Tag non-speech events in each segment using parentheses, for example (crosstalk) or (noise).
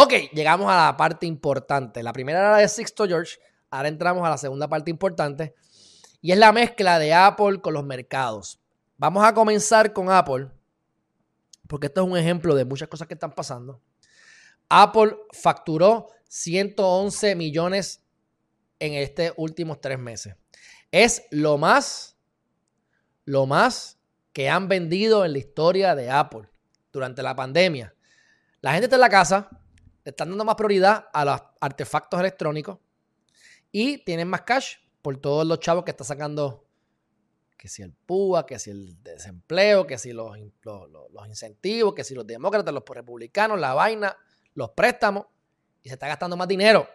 Ok, llegamos a la parte importante. La primera era de Sixto George. Ahora entramos a la segunda parte importante. Y es la mezcla de Apple con los mercados. Vamos a comenzar con Apple. Porque esto es un ejemplo de muchas cosas que están pasando. Apple facturó 111 millones en estos últimos tres meses. Es lo más, lo más que han vendido en la historia de Apple durante la pandemia. La gente está en la casa, le están dando más prioridad a los artefactos electrónicos y tienen más cash por todos los chavos que está sacando, que si el PUA, que si el desempleo, que si los, los incentivos, que si los demócratas, los republicanos, la vaina, los préstamos, y se está gastando más dinero.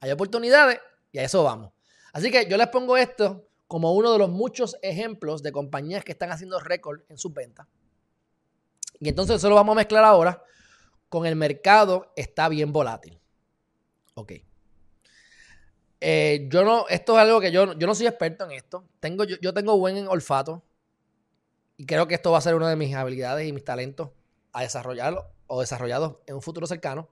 Hay oportunidades y a eso vamos. Así que yo les pongo esto como uno de los muchos ejemplos de compañías que están haciendo récord en sus ventas. Y entonces eso lo vamos a mezclar ahora con el mercado está bien volátil. Ok. Eh, yo no, esto es algo que yo, yo no soy experto en esto. Tengo, yo, yo tengo buen olfato y creo que esto va a ser una de mis habilidades y mis talentos a desarrollarlo o desarrollados en un futuro cercano.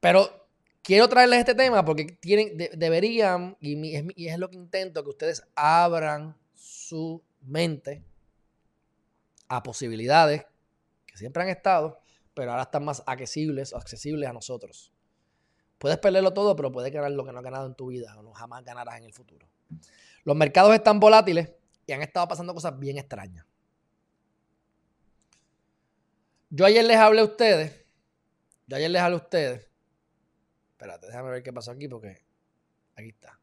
Pero quiero traerles este tema porque tienen, deberían, y, es, lo que intento, que ustedes abran su mente a posibilidades que siempre han estado, pero ahora están más accesibles o accesibles a nosotros. Puedes perderlo todo, pero puedes ganar lo que no has ganado en tu vida o no jamás ganarás en el futuro. Los mercados están volátiles y han estado pasando cosas bien extrañas. Yo ayer les hablé a ustedes, yo ayer les hablé a ustedes Espérate, déjame ver qué pasó aquí porque aquí está.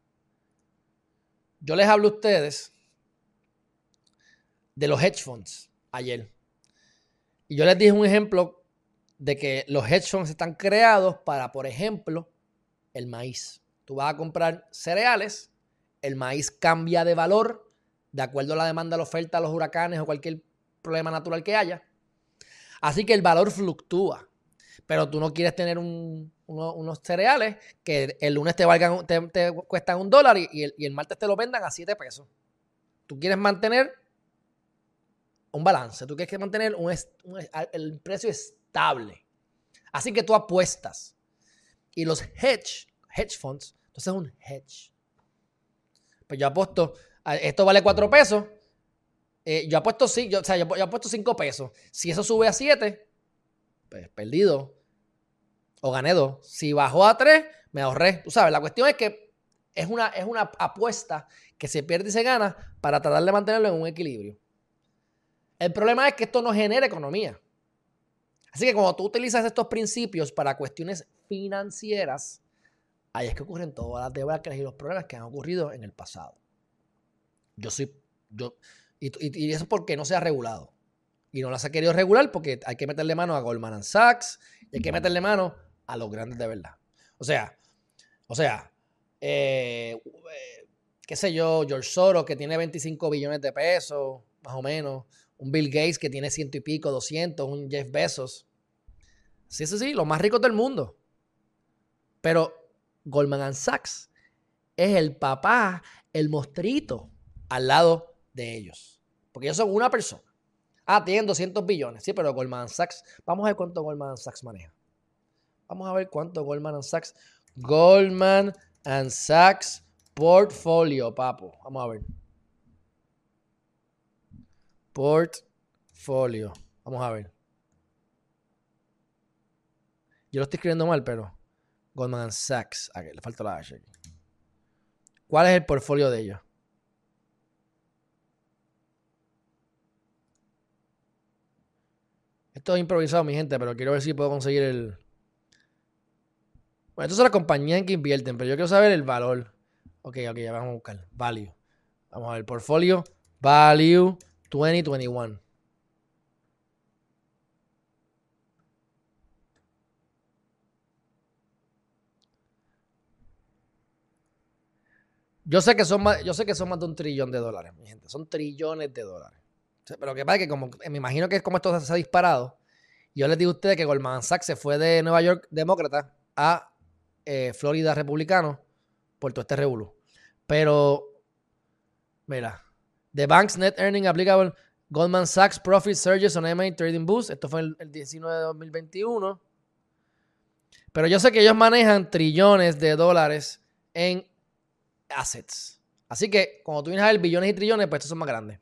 Yo les hablo a ustedes de los hedge funds ayer. Y yo les dije un ejemplo de que los hedge funds están creados para, por ejemplo, el maíz. Tú vas a comprar cereales, el maíz cambia de valor de acuerdo a la demanda, la oferta, los huracanes o cualquier problema natural que haya. Así que el valor fluctúa. Pero tú no quieres tener un, unos cereales que el lunes te, valgan, te, cuestan un dólar y, el, martes te lo vendan a 7 pesos. Tú quieres mantener un balance, tú quieres mantener un, el precio Así que tú apuestas. Y los hedge, hedge funds, entonces es un hedge. Pues yo apuesto, esto vale 4 pesos. Eh, yo apuesto, sí, yo, o sea, yo, yo apuesto 5 pesos. Si eso sube a 7, pues perdido o gané dos. Si bajó a tres, me ahorré. Tú sabes, la cuestión es que es una, es una apuesta que se pierde y se gana para tratar de mantenerlo en un equilibrio. El problema es que esto no genera economía. Así que cuando tú utilizas estos principios para cuestiones financieras, ahí es que ocurren todas las debacles y los problemas que han ocurrido en el pasado. Yo soy, yo, y, y, eso porque no se ha regulado. Y no las ha querido regular porque hay que meterle mano a Goldman Sachs, y hay que meterle mano a los grandes de verdad. O sea, o sea, eh, eh, qué sé yo, George Soros que tiene 25 billones de pesos, más o menos, un Bill Gates que tiene ciento y pico, 200, un Jeff Bezos. Sí, sí, sí, los más ricos del mundo. Pero Goldman Sachs es el papá, el mostrito al lado de ellos. Porque ellos son una persona. Ah, tienen 200 billones. Sí, pero Goldman Sachs, vamos a ver cuánto Goldman Sachs maneja. Vamos a ver cuánto Goldman Sachs. Goldman Sachs portfolio, papo. Vamos a ver. Portfolio. Vamos a ver. Yo lo estoy escribiendo mal, pero Goldman Sachs. Aquí, le falta la H. ¿Cuál es el portfolio de ellos? Esto es improvisado, mi gente, pero quiero ver si puedo conseguir el, bueno, estas son las compañías en que invierten, pero yo quiero saber el valor. Ok, ok, ya vamos a buscar. Value. Vamos a ver, portfolio. Value 2021. Yo sé que son más, yo sé que son más de un trillón de dólares, mi gente. Son trillones de dólares. Pero lo que pasa es que como me imagino que es como esto se ha disparado. Yo les digo a ustedes que Goldman Sachs se fue de Nueva York demócrata a eh, Florida republicano por todo este revuelo. Pero, mira, The Bank's Net Earning Applicable Goldman Sachs Profit Surges on MA Trading Boost. Esto fue el, 19 de 2021. Pero yo sé que ellos manejan trillones de dólares en assets. Así que cuando tú vienes a ver billones y trillones, pues estos son más grandes.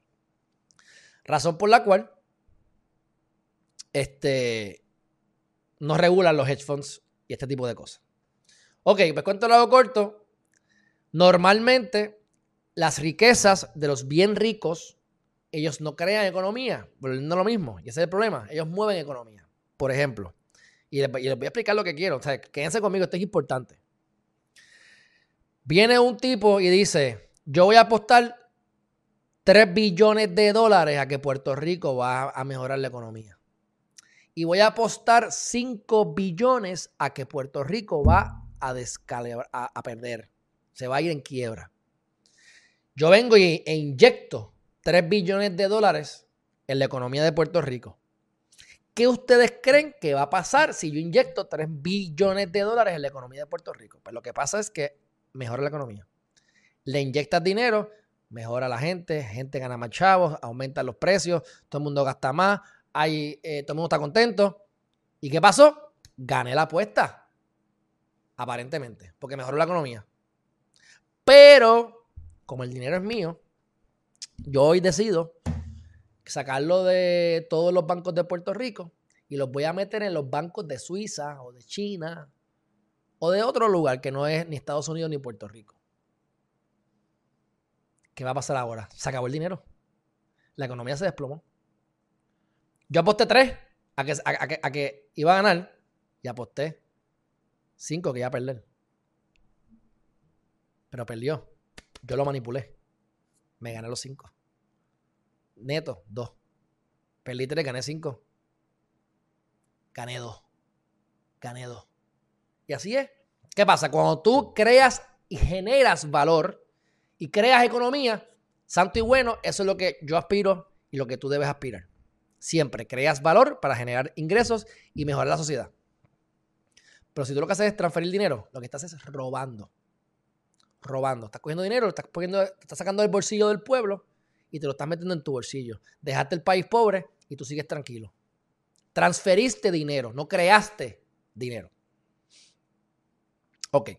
Razón por la cual este, no regulan los hedge funds y este tipo de cosas. Ok, pues cuento lo hago corto. Normalmente las riquezas de los bien ricos, ellos no crean economía, volviendo lo mismo, y ese es el problema, ellos mueven economía. Por ejemplo, y les, voy a explicar lo que quiero, o sea, quédense conmigo, esto es importante. Viene un tipo y dice, yo voy a apostar 3 billones de dólares a que Puerto Rico va a mejorar la economía. Y voy a apostar 5 billones a que Puerto Rico va a, a, a perder. Se va a ir en quiebra. Yo vengo y, e inyecto 3 billones de dólares en la economía de Puerto Rico. ¿Qué ustedes creen que va a pasar si yo inyecto 3 billones de dólares en la economía de Puerto Rico? Pues lo que pasa es que mejora la economía. Le inyectas dinero, mejora la gente, gente gana más chavos, aumentan los precios, todo el mundo gasta más, hay, eh, todo el mundo está contento. ¿Y qué pasó? Gané la apuesta. Aparentemente, porque mejoró la economía. Pero como el dinero es mío, yo hoy decido sacarlo de todos los bancos de Puerto Rico y los voy a meter en los bancos de Suiza o de China o de otro lugar que no es ni Estados Unidos ni Puerto Rico. ¿Qué va a pasar ahora? Se acabó el dinero. La economía se desplomó. Yo aposté tres a que, a que iba a ganar y aposté cinco que iba a perder. Pero perdió. Yo lo manipulé. Me gané los cinco. Neto, dos. Perdí tres, gané cinco. Gané dos. Gané dos. Y así es. ¿Qué pasa? Cuando tú creas y generas valor y creas economía, santo y bueno, eso es lo que yo aspiro y lo que tú debes aspirar. Siempre creas valor para generar ingresos y mejorar la sociedad. Pero si tú lo que haces es transferir dinero, lo que estás es robando robando. Estás cogiendo dinero, estás, poniendo, estás sacando del bolsillo del pueblo y te lo estás metiendo en tu bolsillo. Dejaste el país pobre y tú sigues tranquilo. Transferiste dinero, no creaste dinero. Ok.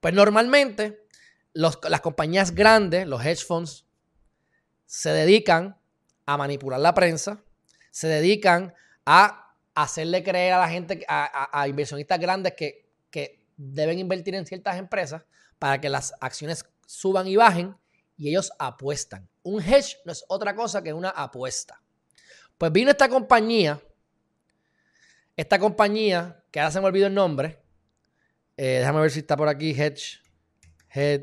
Pues normalmente las compañías grandes, los hedge funds, se dedican a manipular la prensa, se dedican a hacerle creer a la gente, a, inversionistas grandes que deben invertir en ciertas empresas para que las acciones suban y bajen y ellos apuestan. Un hedge no es otra cosa que una apuesta. Pues vino esta compañía, esta compañía, que ahora se me olvidó el nombre, eh, déjame ver si está por aquí, hedge, head,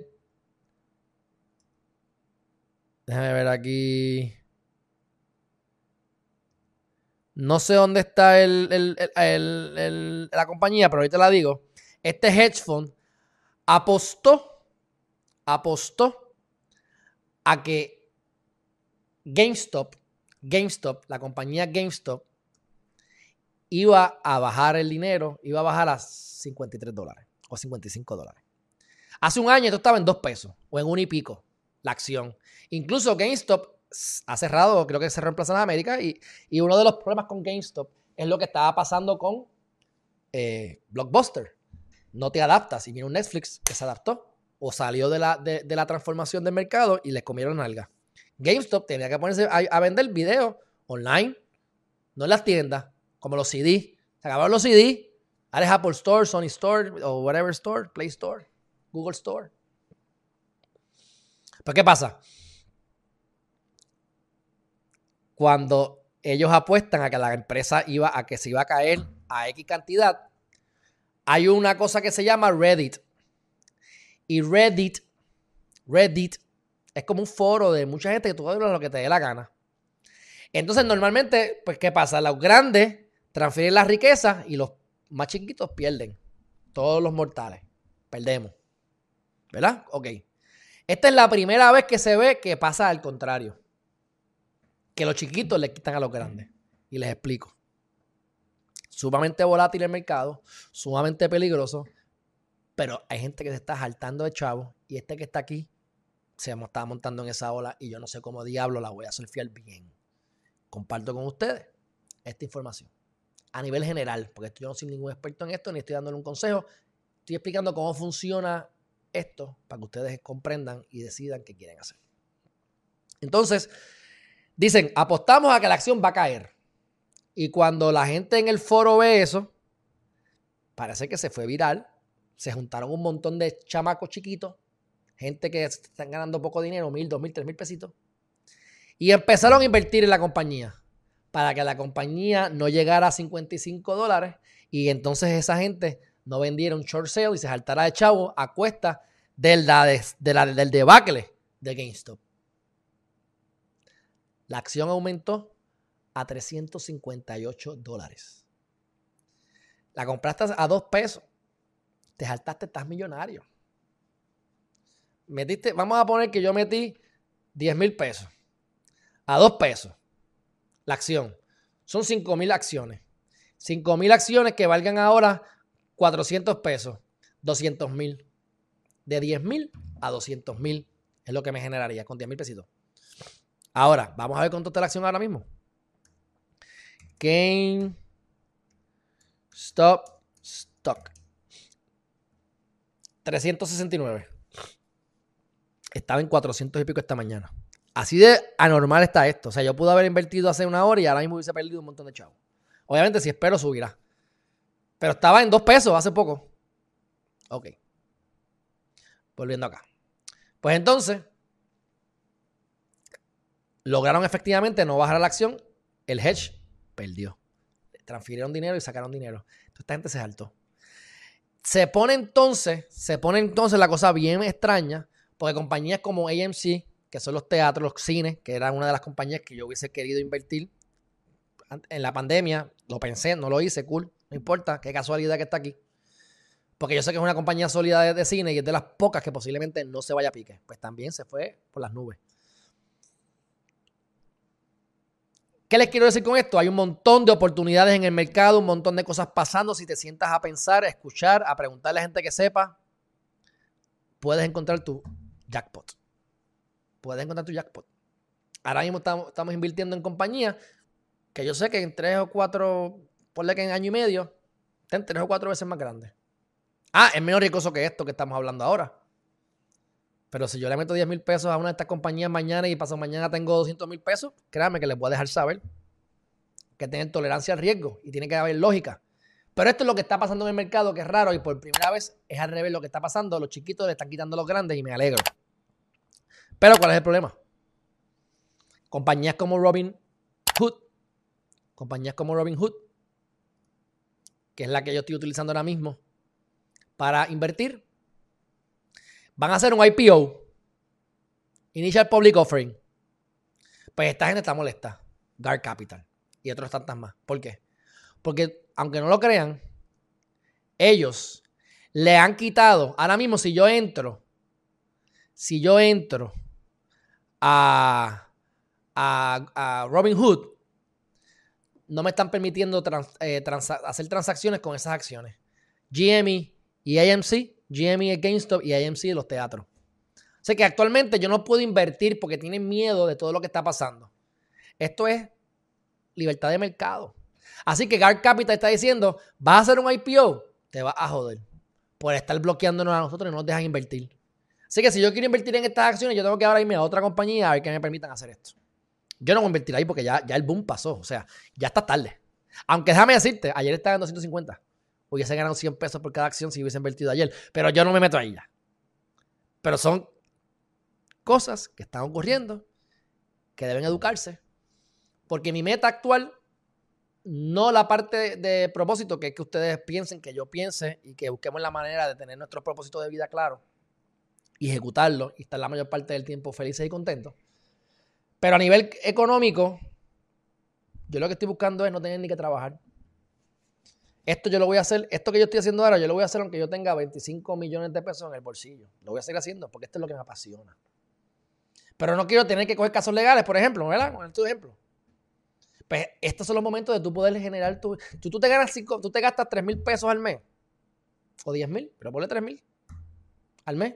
déjame ver aquí. No sé dónde está la compañía, pero ahorita la digo. Este hedge fund apostó, apostó a que GameStop, GameStop, la compañía GameStop, iba a bajar el dinero, iba a bajar a 53 dólares o 55 dólares. Hace un año esto estaba en dos pesos o en un y pico la acción. Incluso GameStop ha cerrado, creo que cerró en Plaza de América y, y, uno de los problemas con GameStop es lo que estaba pasando con eh, Blockbuster no te adaptas. Y viene un Netflix que se adaptó o salió de la, de, la transformación del mercado y les comieron alga. GameStop tenía que ponerse a, vender videos online, no en las tiendas, como los CD. Se acabaron los CD. Ahora Apple Store, Sony Store o whatever store, Play Store, Google Store. Pero ¿qué pasa? Cuando ellos apuestan a que la empresa iba a que se iba a caer a X cantidad, hay una cosa que se llama Reddit. Y Reddit, Reddit es como un foro de mucha gente que tú hablas lo que te dé la gana. Entonces, normalmente, pues, ¿qué pasa? Los grandes transfieren la riqueza y los más chiquitos pierden. Todos los mortales. Perdemos. ¿Verdad? Ok. Esta es la primera vez que se ve que pasa al contrario. Que los chiquitos le quitan a los grandes. Y les explico sumamente volátil el mercado, sumamente peligroso, pero hay gente que se está saltando de chavo y este que está aquí se está montando en esa ola y yo no sé cómo diablo la voy a surfear bien. Comparto con ustedes esta información. a nivel general, porque yo no soy ningún experto en esto, ni estoy dándole un consejo. Estoy explicando cómo funciona esto para que ustedes comprendan y decidan qué quieren hacer. Entonces, dicen, apostamos a que la acción va a caer. Y cuando la gente en el foro ve eso, parece que se fue viral. Se juntaron un montón de chamacos chiquitos, gente que están ganando poco dinero, mil, dos mil, tres mil pesitos, y empezaron a invertir en la compañía para que la compañía no llegara a 55 dólares y entonces esa gente no vendiera un short sale y se saltara de chavo a cuesta del, del debacle de GameStop. La acción aumentó a 358 dólares. La compraste a dos pesos. Te saltaste, estás millonario. Metiste, vamos a poner que yo metí 10 mil pesos. A dos pesos. La acción. Son 5 mil acciones. 5 mil acciones que valgan ahora 400 pesos. 200 mil. De 10 mil a 200 mil es lo que me generaría con 10 mil pesitos. Ahora, vamos a ver cuánto está la acción ahora mismo. Game Stop Stock. 369. Estaba en 400 y pico esta mañana. Así de anormal está esto. O sea, yo pude haber invertido hace una hora y ahora mismo hubiese perdido un montón de chavos. Obviamente, si espero, subirá. Pero estaba en dos pesos hace poco. Ok. Volviendo acá. Pues entonces, lograron efectivamente no bajar la acción. El hedge perdió. Transfirieron dinero y sacaron dinero. Entonces, esta gente se saltó. Se pone entonces, se pone entonces la cosa bien extraña, porque compañías como AMC, que son los teatros, los cines, que era una de las compañías que yo hubiese querido invertir en la pandemia, lo pensé, no lo hice, cool, no importa, qué casualidad que está aquí. Porque yo sé que es una compañía sólida de, cine y es de las pocas que posiblemente no se vaya a pique. Pues también se fue por las nubes. ¿Qué les quiero decir con esto? Hay un montón de oportunidades en el mercado, un montón de cosas pasando. Si te sientas a pensar, a escuchar, a preguntarle a gente que sepa, puedes encontrar tu jackpot puedes encontrar tu jackpot. Ahora mismo estamos, invirtiendo en compañías que yo sé que en tres o cuatro, ponle que en año y medio, estén tres o cuatro veces más grandes. Ah, es menos riesgoso que esto que estamos hablando ahora. Pero si yo le meto 10 mil pesos a una de estas compañías mañana y pasado mañana tengo 200 mil pesos, créanme que les voy a dejar saber que tienen tolerancia al riesgo y tiene que haber lógica. Pero esto es lo que está pasando en el mercado, que es raro y por primera vez es al revés lo que está pasando. Los chiquitos le están quitando a los grandes y me alegro. Pero ¿cuál es el problema? Compañías como Robin Hood, compañías como Robin Hood, que es la que yo estoy utilizando ahora mismo para invertir, van a hacer un IPO, Initial Public Offering. Pues esta gente está molesta, Dark Capital y otros tantas más. ¿Por qué? Porque aunque no lo crean, ellos le han quitado, ahora mismo si yo entro, si yo entro a, a, Robin Hood, no me están permitiendo eh, hacer transacciones con esas acciones. GME y AMC, GME es GameStop y AMC los teatros. O sea que actualmente yo no puedo invertir porque tienen miedo de todo lo que está pasando. Esto es libertad de mercado. Así que Guard Capital está diciendo, vas a hacer un IPO, te vas a joder por estar bloqueándonos a nosotros y no nos dejan invertir. Así que si yo quiero invertir en estas acciones, yo tengo que ahora irme a otra compañía a ver que me permitan hacer esto. Yo no voy a invertir ahí porque ya, ya el boom pasó. O sea, ya está tarde. Aunque déjame decirte, ayer estaba en 250. Hubiese ganado 100 pesos por cada acción si hubiese invertido ayer. Pero yo no me meto ahí ya. Pero son cosas que están ocurriendo que deben educarse. Porque mi meta actual, no la parte de, propósito, que es que ustedes piensen, que yo piense y que busquemos la manera de tener nuestro propósito de vida claro y ejecutarlo y estar la mayor parte del tiempo felices y contentos. Pero a nivel económico, yo lo que estoy buscando es no tener ni que trabajar. Esto yo lo voy a hacer, esto que yo estoy haciendo ahora, yo lo voy a hacer aunque yo tenga 25 millones de pesos en el bolsillo. Lo voy a seguir haciendo porque esto es lo que me apasiona. Pero no quiero tener que coger casos legales, por ejemplo, ¿verdad? Con tu ejemplo. Pues estos son los momentos de tú poder generar tu. Tú, tú te ganas cinco, tú te gastas 3 mil pesos al mes. O 10 mil, pero ponle 3 mil al mes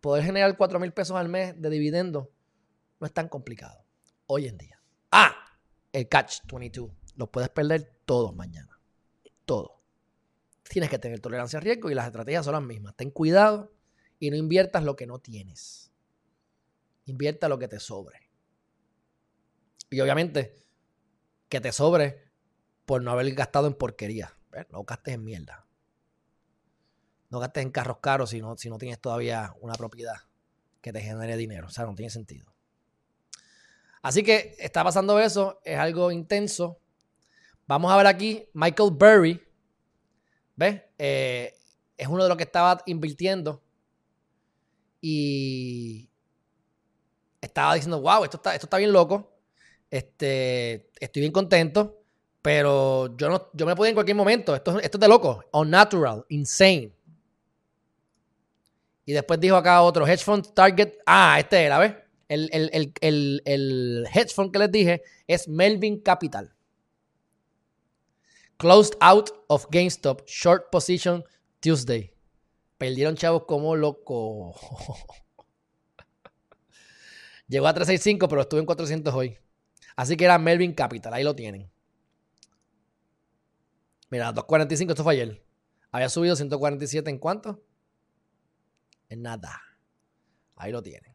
poder generar 4 mil pesos al mes de dividendo no es tan complicado hoy en día. Ah, el catch 22. Los puedes perder todos mañana. Todos. Tienes que tener tolerancia a riesgo y las estrategias son las mismas. Ten cuidado y no inviertas lo que no tienes. Invierta lo que te sobre. Y obviamente, que te sobre por no haber gastado en porquería. No gastes en mierda. No gastes en carros caros si no, si no tienes todavía una propiedad que te genere dinero. O sea, no tiene sentido. Así que está pasando eso. Es algo intenso. Vamos a ver aquí Michael Burry. ¿Ves? Eh, es uno de los que estaba invirtiendo. Y estaba diciendo, wow, esto está, esto está bien loco. Este, estoy bien contento. Pero yo, no, yo me puedo en cualquier momento. Esto, esto es de loco. Unnatural. Insane. Y después dijo acá otro, hedge fund target. Ah, este era, ¿ves? El, el, el, el, hedge fund que les dije es Melvin Capital. Closed out of GameStop. Short position Tuesday. Perdieron chavos como loco. (laughs) Llegó a 365, pero estuvo en 400 hoy. Así que era Melvin Capital. Ahí lo tienen. Mira, 245, esto fue ayer. Había subido 147 en cuánto? En nada. Ahí lo tienen.